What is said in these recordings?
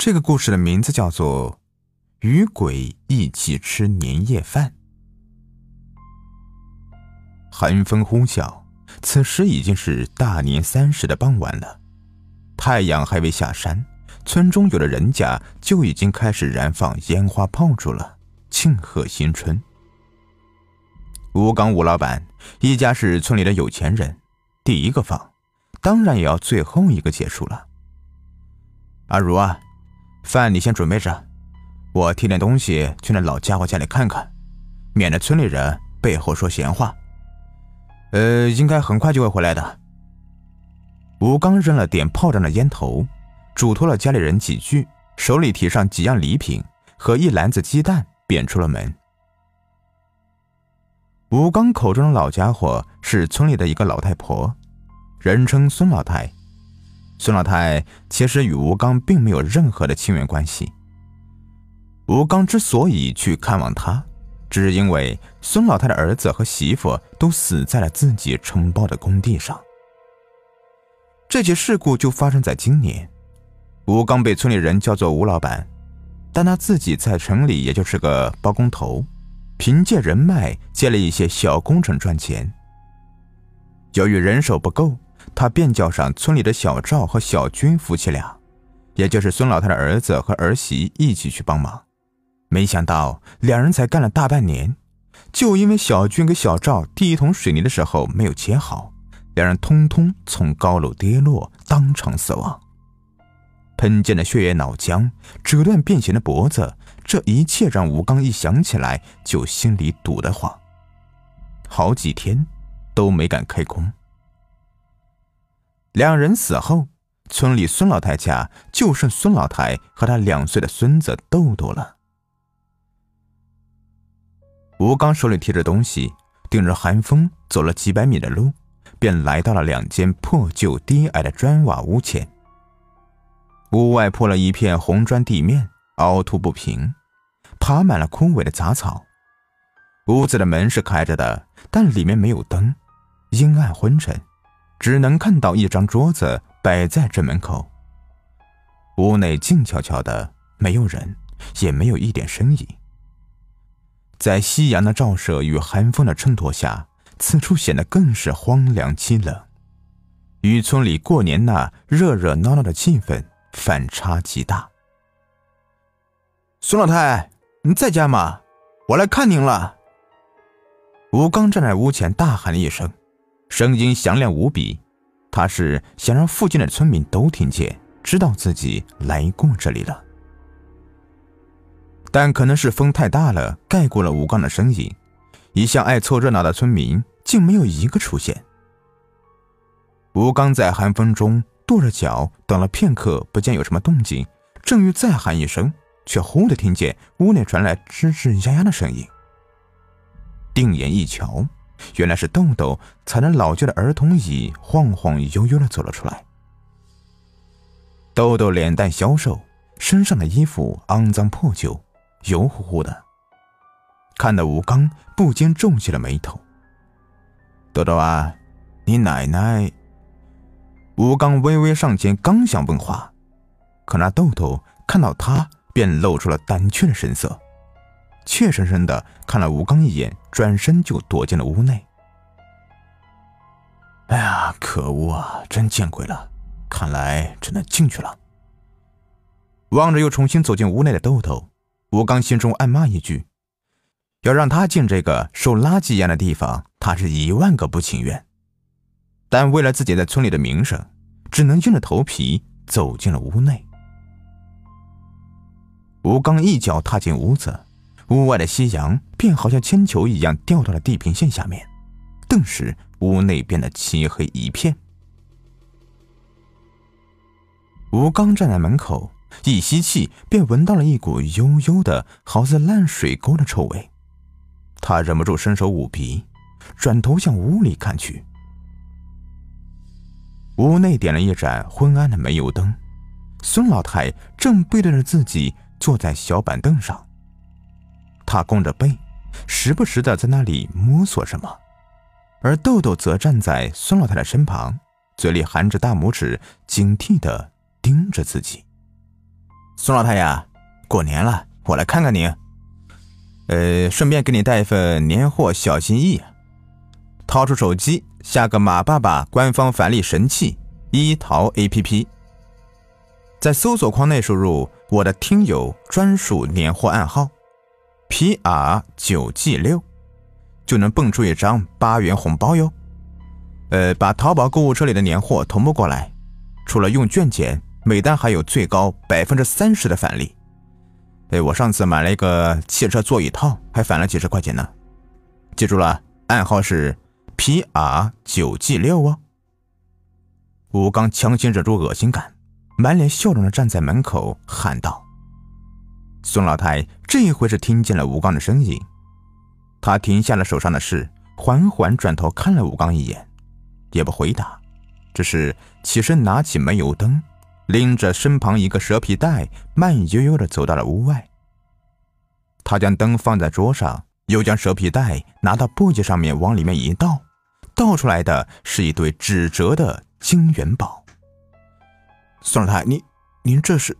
这个故事的名字叫做《与鬼一起吃年夜饭》。寒风呼啸，此时已经是大年三十的傍晚了，太阳还未下山，村中有的人家就已经开始燃放烟花炮竹了，庆贺新春。吴刚吴老板一家是村里的有钱人，第一个放，当然也要最后一个结束了。阿如啊。饭你先准备着，我提点东西去那老家伙家里看看，免得村里人背后说闲话。呃，应该很快就会回来的。吴刚扔了点炮仗的烟头，嘱托了家里人几句，手里提上几样礼品和一篮子鸡蛋，便出了门。吴刚口中的老家伙是村里的一个老太婆，人称孙老太。孙老太其实与吴刚并没有任何的亲缘关系。吴刚之所以去看望他，只是因为孙老太的儿子和媳妇都死在了自己承包的工地上。这起事故就发生在今年。吴刚被村里人叫做吴老板，但他自己在城里也就是个包工头，凭借人脉接了一些小工程赚钱。由于人手不够。他便叫上村里的小赵和小军夫妻俩，也就是孙老太的儿子和儿媳一起去帮忙。没想到两人才干了大半年，就因为小军给小赵递一桶水泥的时候没有接好，两人通通从高楼跌落，当场死亡。喷溅的血液脑浆，折断变形的脖子，这一切让吴刚一想起来就心里堵得慌，好几天都没敢开工。两人死后，村里孙老太家就剩孙老太和他两岁的孙子豆豆了。吴刚手里提着东西，顶着寒风走了几百米的路，便来到了两间破旧低矮的砖瓦屋前。屋外铺了一片红砖地面，凹凸不平，爬满了枯萎的杂草。屋子的门是开着的，但里面没有灯，阴暗昏沉。只能看到一张桌子摆在正门口。屋内静悄悄的，没有人，也没有一点声音。在夕阳的照射与寒风的衬托下，此处显得更是荒凉凄冷，与村里过年那热热闹闹的气氛反差极大。孙老太，你在家吗？我来看您了。吴刚站在屋前，大喊了一声。声音响亮无比，他是想让附近的村民都听见，知道自己来过这里了。但可能是风太大了，盖过了吴刚的声音，一向爱凑热闹的村民竟没有一个出现。吴刚在寒风中跺着脚，等了片刻，不见有什么动静，正欲再喊一声，却忽地听见屋内传来吱吱呀呀的声音。定眼一瞧。原来是豆豆踩着老旧的儿童椅，晃晃悠悠的走了出来。豆豆脸蛋消瘦，身上的衣服肮脏破旧，油乎乎的，看得吴刚不禁皱起了眉头。豆豆啊，你奶奶……吴刚微微上前，刚想问话，可那豆豆看到他，便露出了胆怯的神色。怯生生的看了吴刚一眼，转身就躲进了屋内。哎呀，可恶啊！真见鬼了，看来只能进去了。望着又重新走进屋内的豆豆，吴刚心中暗骂一句：要让他进这个收垃圾一样的地方，他是一万个不情愿。但为了自己在村里的名声，只能硬着头皮走进了屋内。吴刚一脚踏进屋子。屋外的夕阳便好像铅球一样掉到了地平线下面，顿时屋内变得漆黑一片。吴刚站在门口，一吸气便闻到了一股悠悠的、好似烂水沟的臭味，他忍不住伸手捂鼻，转头向屋里看去。屋内点了一盏昏暗的煤油灯，孙老太正背对着自己坐在小板凳上。他弓着背，时不时的在那里摸索什么，而豆豆则站在孙老太太身旁，嘴里含着大拇指，警惕的盯着自己。孙老太呀，过年了，我来看看你。呃，顺便给你带一份年货小心意。掏出手机，下个马爸爸官方返利神器一淘 APP，在搜索框内输入我的听友专属年货暗号 PR 九 G 六，就能蹦出一张八元红包哟。呃，把淘宝购物车里的年货同步过来，除了用券减，每单还有最高百分之三十的返利。哎，我上次买了一个汽车座椅套，还返了几十块钱呢。记住了，暗号是 P R 九 G 六哦。吴刚强行忍住恶心感，满脸笑容的站在门口喊道：“孙老太，这回是听见了吴刚的声音，他停下了手上的事，缓缓转头看了吴刚一眼，也不回答，只是起身拿起煤油灯。”拎着身旁一个蛇皮袋，慢悠悠地走到了屋外。他将灯放在桌上，又将蛇皮袋拿到簸箕上面，往里面一倒，倒出来的是一堆纸折的金元宝。孙老太，你，您这是？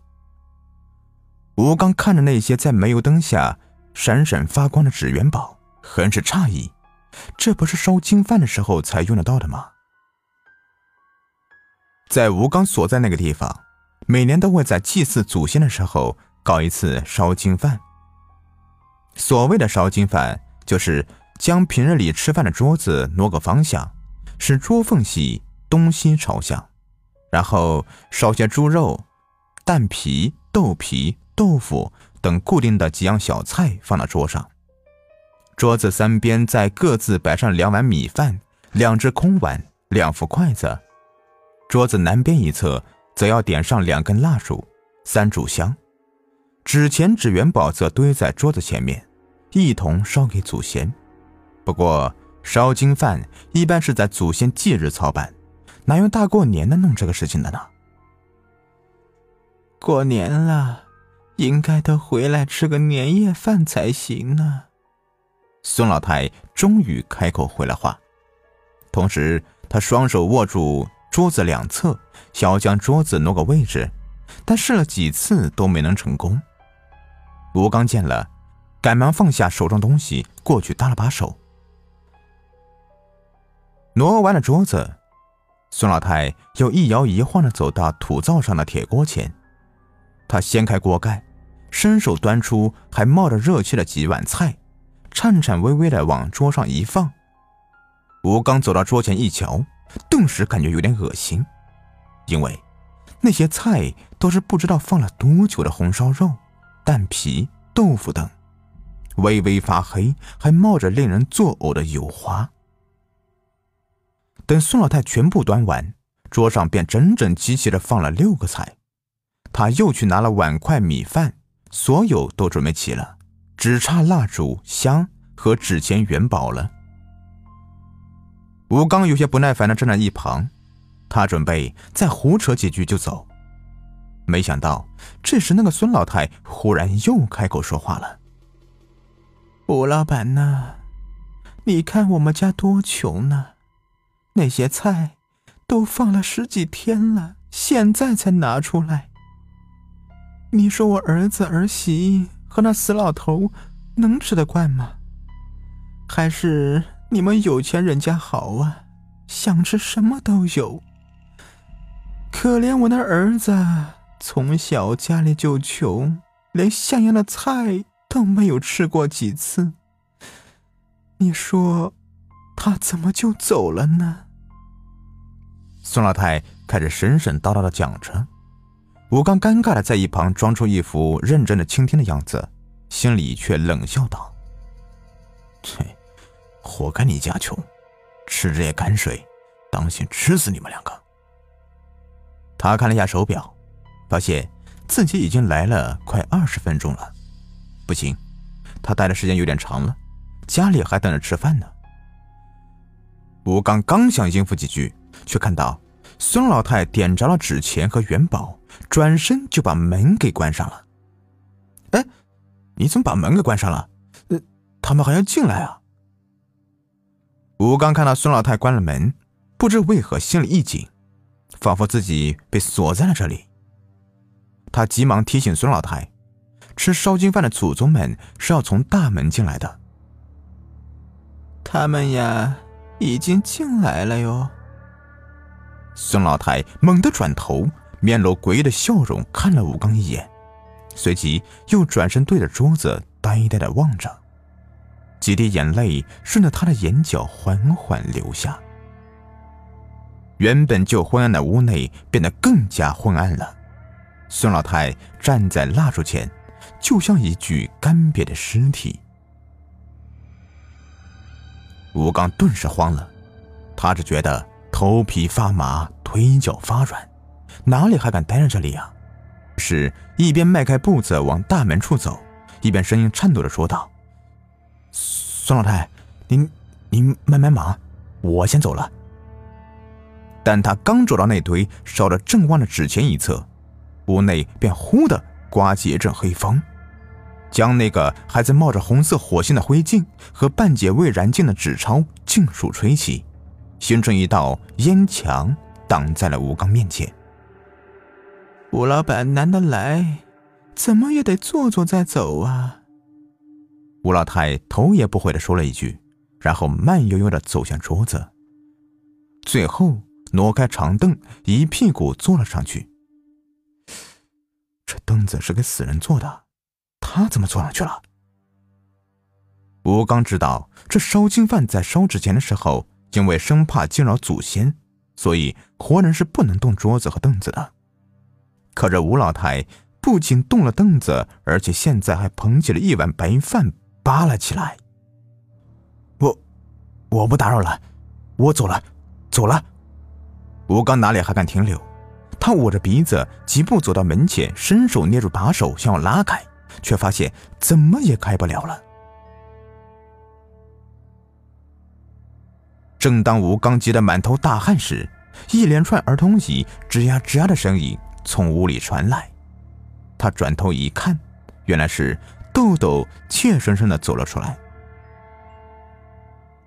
吴刚看着那些在煤油灯下闪闪发光的纸元宝，很是诧异，这不是烧金饭的时候才用得到的吗？在吴刚所在那个地方，每年都会在祭祀祖先的时候搞一次烧金饭。所谓的烧金饭，就是将平日里吃饭的桌子挪个方向，使桌缝隙东西朝向，然后烧些猪肉、蛋皮、豆皮、豆腐等固定的几样小菜放到桌上。桌子三边再各自摆上两碗米饭、两只空碗、两副筷子。桌子南边一侧则要点上两根蜡烛、三炷香，纸钱、纸元宝则堆在桌子前面，一同烧给祖先。不过烧金饭一般是在祖先忌日操办，哪有大过年的弄这个事情的呢？过年了，应该都回来吃个年夜饭才行呢。孙老太终于开口回了话，同时她双手握住。桌子两侧想要将桌子挪个位置，但试了几次都没能成功。吴刚见了，赶忙放下手中东西，过去搭了把手。挪完了桌子，孙老太又一摇一晃的走到土灶上的铁锅前，她掀开锅盖，伸手端出还冒着热气的几碗菜，颤颤巍巍的往桌上一放。吴刚走到桌前一瞧。顿时感觉有点恶心，因为那些菜都是不知道放了多久的红烧肉、蛋皮、豆腐等，微微发黑，还冒着令人作呕的油花。等孙老太全部端完，桌上便整整齐齐的放了六个菜。他又去拿了碗筷、米饭，所有都准备齐了，只差蜡烛、香和纸钱、元宝了。吴刚有些不耐烦的站在一旁，他准备再胡扯几句就走，没想到这时那个孙老太忽然又开口说话了：“吴老板呐，你看我们家多穷呢，那些菜都放了十几天了，现在才拿出来。你说我儿子儿媳和那死老头能吃得惯吗？还是？”你们有钱人家好啊，想吃什么都有。可怜我那儿子，从小家里就穷，连像样的菜都没有吃过几次。你说，他怎么就走了呢？孙老太开始神神叨叨的讲着，吴刚尴尬的在一旁装出一副认真的倾听的样子，心里却冷笑道：“切。”活该你家穷，吃这些泔水，当心吃死你们两个。他看了一下手表，发现自己已经来了快二十分钟了，不行，他待的时间有点长了，家里还等着吃饭呢。吴刚刚想应付几句，却看到孙老太点着了纸钱和元宝，转身就把门给关上了。哎，你怎么把门给关上了？呃，他们还要进来啊？吴刚看到孙老太关了门，不知为何心里一紧，仿佛自己被锁在了这里。他急忙提醒孙老太，吃烧金饭的祖宗们是要从大门进来的。他们呀，已经进来了哟。孙老太猛地转头，面露诡异的笑容，看了吴刚一眼，随即又转身对着桌子呆呆的望着，几滴眼泪顺着他的眼角缓缓流下。原本就昏暗的屋内变得更加昏暗了。孙老太站在蜡烛前，就像一具干瘪的尸体。吴刚顿时慌了，他只觉得头皮发麻，腿脚发软，哪里还敢待在这里啊？是一边迈开步子往大门处走，一边声音颤抖着说道：“孙老太，您您慢慢忙，我先走了。”但他刚走到那堆烧得正旺的纸钱一侧，屋内便忽的刮起一阵黑风，将那个还在冒着红色火星的灰烬和半截未燃尽的纸钞尽数吹起，形成一道烟墙，挡在了吴刚面前。吴老板难得来，怎么也得坐坐再走啊！吴老太头也不回的说了一句，然后慢悠悠的走向桌子，最后。挪开长凳，一屁股坐了上去。这凳子是给死人坐的，他怎么坐上去了？吴刚知道，这烧金饭在烧纸钱的时候，因为生怕惊扰祖先，所以活人是不能动桌子和凳子的。可这吴老太不仅动了凳子，而且现在还捧起了一碗白饭扒了起来。我，我不打扰了，我走了，走了。吴刚哪里还敢停留？他捂着鼻子，疾步走到门前，伸手捏住把手，想要拉开，却发现怎么也开不了了。正当吴刚急得满头大汗时，一连串儿童椅吱呀吱呀的声音从屋里传来。他转头一看，原来是豆豆怯生生的走了出来。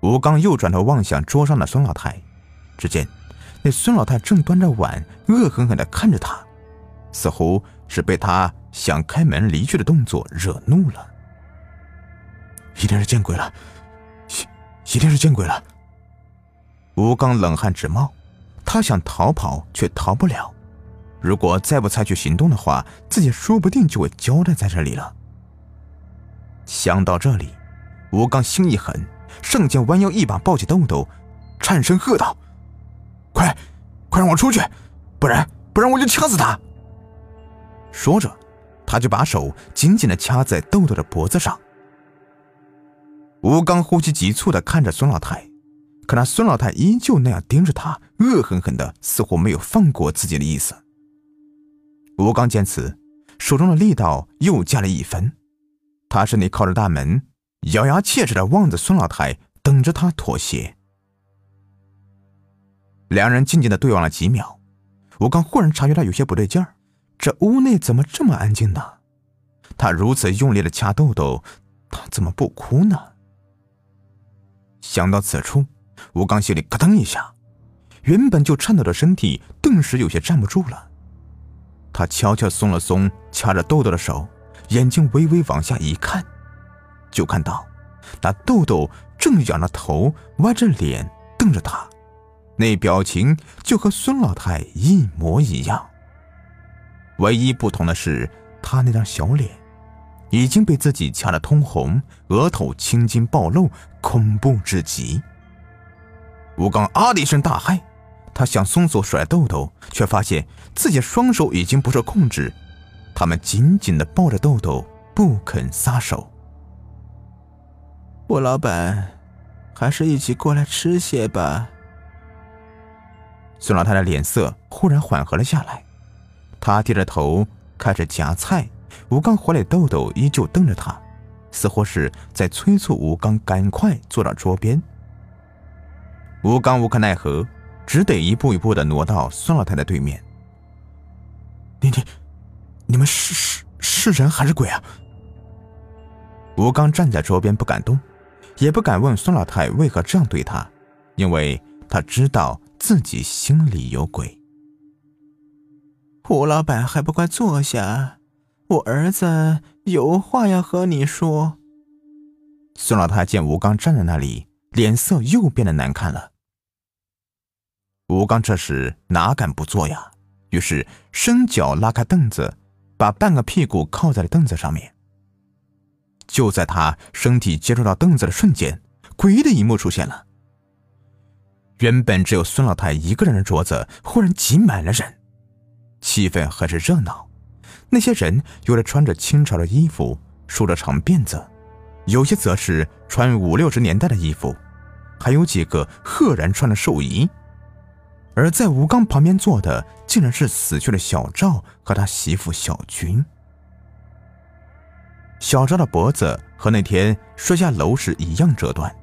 吴刚又转头望向桌上的孙老太，只见。那孙老太正端着碗，恶狠狠地看着他，似乎是被他想开门离去的动作惹怒了。一定是见鬼了，一一定是见鬼了！吴刚冷汗直冒，他想逃跑却逃不了。如果再不采取行动的话，自己说不定就会交代在这里了。想到这里，吴刚心一狠，上前弯腰一把抱起豆豆，颤声喝道。快，快让我出去，不然不然我就掐死他！说着，他就把手紧紧的掐在豆豆的脖子上。吴刚呼吸急促的看着孙老太，可那孙老太依旧那样盯着他，恶狠狠的，似乎没有放过自己的意思。吴刚见此，手中的力道又加了一分，他身体靠着大门，咬牙切齿的望着孙老太，等着他妥协。两人静静的对望了几秒，吴刚忽然察觉到有些不对劲儿，这屋内怎么这么安静呢？他如此用力的掐豆豆，他怎么不哭呢？想到此处，吴刚心里咯噔一下，原本就颤抖的身体顿时有些站不住了。他悄悄松了松掐着豆豆的手，眼睛微微往下一看，就看到那豆豆正仰着头，歪着脸瞪着他。那表情就和孙老太一模一样，唯一不同的是，他那张小脸已经被自己掐得通红，额头青筋暴露，恐怖至极。吴刚啊的一声大骇，他想松手甩豆豆，却发现自己双手已经不受控制，他们紧紧地抱着豆豆，不肯撒手。吴老板，还是一起过来吃些吧。孙老太的脸色忽然缓和了下来，她低着头开始夹菜。吴刚怀里豆豆依旧瞪着他，似乎是在催促吴刚赶快坐到桌边。吴刚无可奈何，只得一步一步的挪到孙老太太对面。你你，你们是是是人还是鬼啊？吴刚站在桌边不敢动，也不敢问孙老太为何这样对他，因为他知道。自己心里有鬼。胡老板还不快坐下？我儿子有话要和你说。孙老太见吴刚站在那里，脸色又变得难看了。吴刚这时哪敢不坐呀？于是伸脚拉开凳子，把半个屁股靠在了凳子上面。就在他身体接触到凳子的瞬间，诡异的一幕出现了。原本只有孙老太一个人的桌子，忽然挤满了人，气氛很是热闹。那些人有的穿着清朝的衣服，梳着长辫子，有些则是穿五六十年代的衣服，还有几个赫然穿着寿衣。而在吴刚旁边坐的，竟然是死去的小赵和他媳妇小军。小赵的脖子和那天摔下楼时一样折断，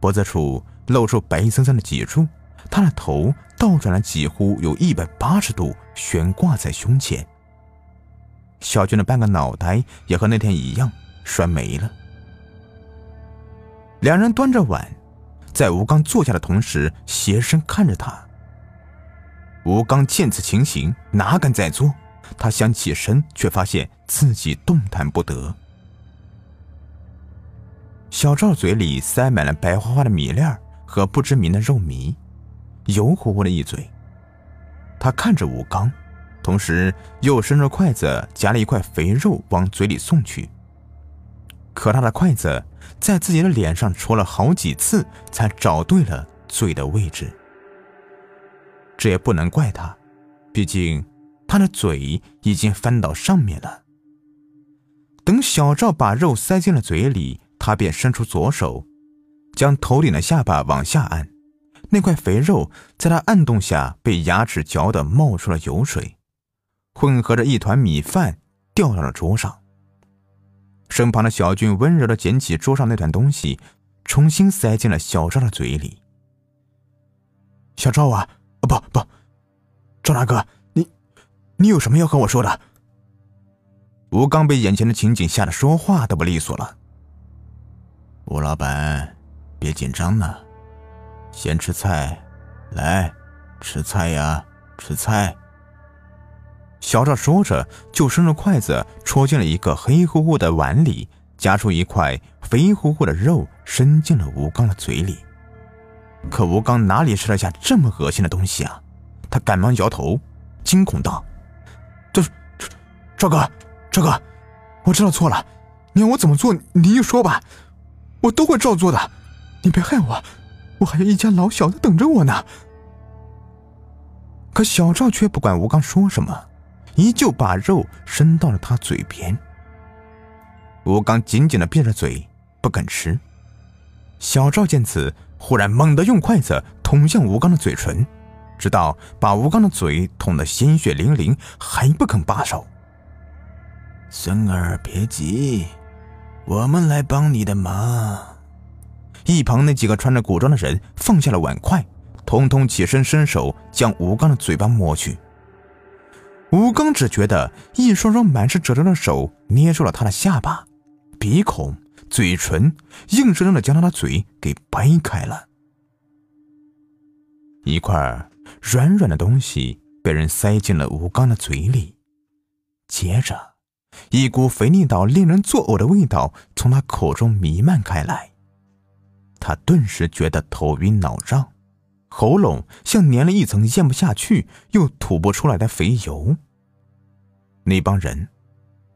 脖子处露出白森森的脊柱，他的头倒转了几乎有一百八十度，悬挂在胸前。小军的半个脑袋也和那天一样摔没了。两人端着碗，在吴刚坐下的同时，斜身看着他。吴刚见此情形，哪敢再坐？他想起身，却发现自己动弹不得。小赵嘴里塞满了白花花的米粒和不知名的肉糜，油乎乎的一嘴。他看着吴刚，同时又伸出筷子夹了一块肥肉往嘴里送去。可他的筷子在自己的脸上戳了好几次，才找对了嘴的位置。这也不能怪他，毕竟他的嘴已经翻到上面了。等小赵把肉塞进了嘴里，他便伸出左手，将头顶的下巴往下按，那块肥肉在他按动下被牙齿嚼得冒出了油水，混合着一团米饭掉到了桌上。身旁的小俊温柔地捡起桌上那团东西，重新塞进了小赵的嘴里。小赵啊！不不，赵大哥，你你有什么要和我说的？吴刚被眼前的情景吓得说话都不利索了。吴老板，别紧张呢，先吃菜，来吃菜呀，吃菜。小赵说着，就伸着筷子戳进了一个黑乎乎的碗里，夹出一块肥乎乎的肉，伸进了吴刚的嘴里。可吴刚哪里吃得下这么恶心的东西啊？他赶忙摇头，惊恐道：“这，赵哥，赵哥，我知道错了，你让我怎么做，你就说吧，我都会照做的。你别害我，我还有一家老小的等着我呢。”可小赵却不管吴刚说什么，依旧把肉伸到了他嘴边。吴刚紧紧的闭着嘴，不肯吃。小赵见此。忽然猛地用筷子捅向吴刚的嘴唇，直到把吴刚的嘴捅得鲜血淋淋，还不肯罢手。孙儿别急，我们来帮你的忙。一旁那几个穿着古装的人放下了碗筷，统统起身伸手将吴刚的嘴巴摸去。吴刚只觉得一双双满是褶皱的手捏住了他的下巴、鼻孔。嘴唇硬生生的将他的嘴给掰开了，一块软软的东西被人塞进了吴刚的嘴里，接着，一股肥腻到令人作呕的味道从他口中弥漫开来，他顿时觉得头晕脑胀，喉咙像粘了一层咽不下去又吐不出来的肥油。那帮人。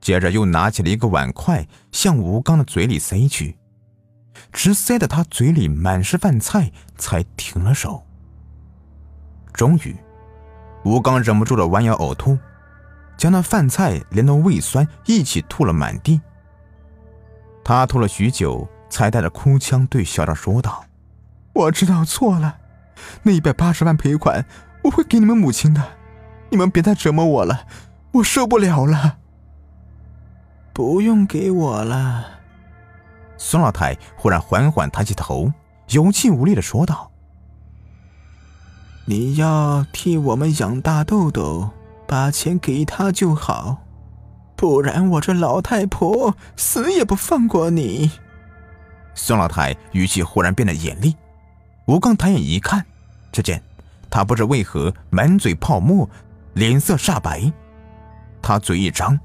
接着又拿起了一个碗筷，向吴刚的嘴里塞去，直塞得他嘴里满是饭菜，才停了手。终于，吴刚忍不住的弯腰呕吐，将那饭菜连同胃酸一起吐了满地。他吐了许久，才带着哭腔对小赵说道：“我知道错了，那一百八十万赔款我会给你们母亲的，你们别再折磨我了，我受不了了。”不用给我了。孙老太忽然缓缓抬起头，有气无力的说道：“你要替我们养大豆豆，把钱给他就好，不然我这老太婆死也不放过你。”孙老太语气忽然变得严厉。吴刚抬眼一看，只见他不知为何满嘴泡沫，脸色煞白，他嘴一张，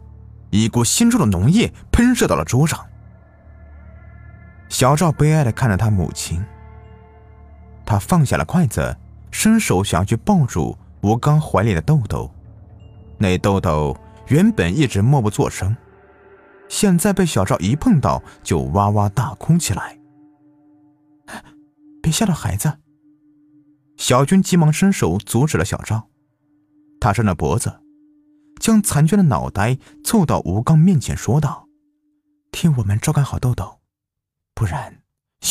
一股腥臭的浓液喷射到了桌上。小赵悲哀的看着他母亲，他放下了筷子，伸手想要去抱住吴刚怀里的豆豆，那豆豆原本一直默不作声，现在被小赵一碰到就哇哇大哭起来。别吓到孩子！小军急忙伸手阻止了小赵，他伸着脖子，将残缺的脑袋凑到吴刚面前，说道：“替我们照看好豆豆。”不然，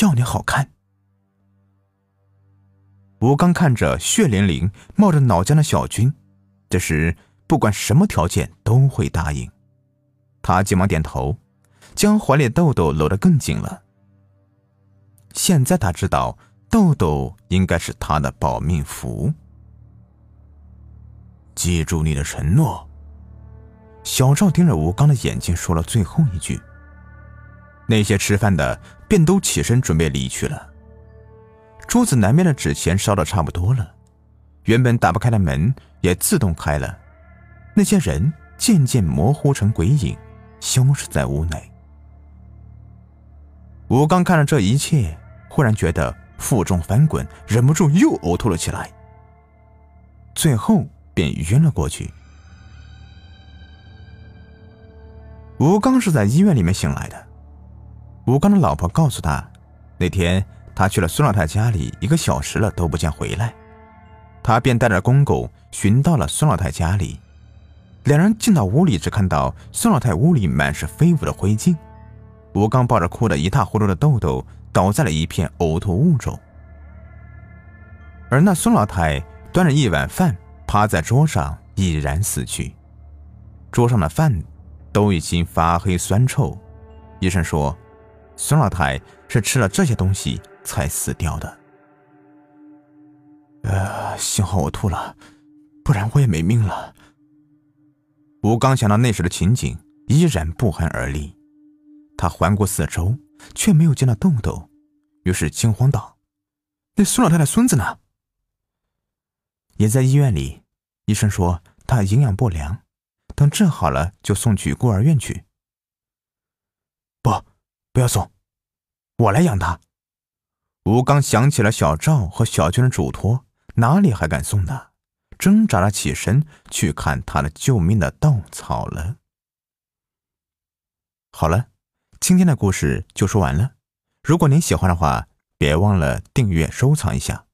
要你好看。吴刚看着血淋淋、冒着脑浆的小军，这时不管什么条件都会答应。他急忙点头，将怀里豆豆搂得更紧了。现在他知道，豆豆应该是他的保命符。记住你的承诺。小赵盯着吴刚的眼睛，说了最后一句。那些吃饭的便都起身准备离去了。桌子南边的纸钱烧的差不多了，原本打不开的门也自动开了。那些人渐渐模糊成鬼影，消失在屋内。吴刚看着这一切，忽然觉得腹中翻滚，忍不住又呕吐了起来，最后便晕了过去。吴刚是在医院里面醒来的。吴刚的老婆告诉他，那天他去了孙老太家里一个小时了都不见回来，他便带着公狗寻到了孙老太家里。两人进到屋里，只看到孙老太屋里满是飞舞的灰烬，吴刚抱着哭得一塌糊涂的豆豆倒在了一片呕吐物中，而那孙老太端着一碗饭趴在桌上已然死去，桌上的饭都已经发黑酸臭，医生说。孙老太是吃了这些东西才死掉的。呃，幸好我吐了，不然我也没命了。吴刚想到那时的情景，依然不寒而栗。他环顾四周，却没有见到豆豆，于是惊慌道：“那孙老太的孙子呢？”也在医院里，医生说他营养不良，等治好了就送去孤儿院去。不。不要送，我来养他。吴刚想起了小赵和小娟的嘱托，哪里还敢送呢？挣扎了起身去看他的救命的稻草了。好了，今天的故事就说完了。如果您喜欢的话，别忘了订阅、收藏一下。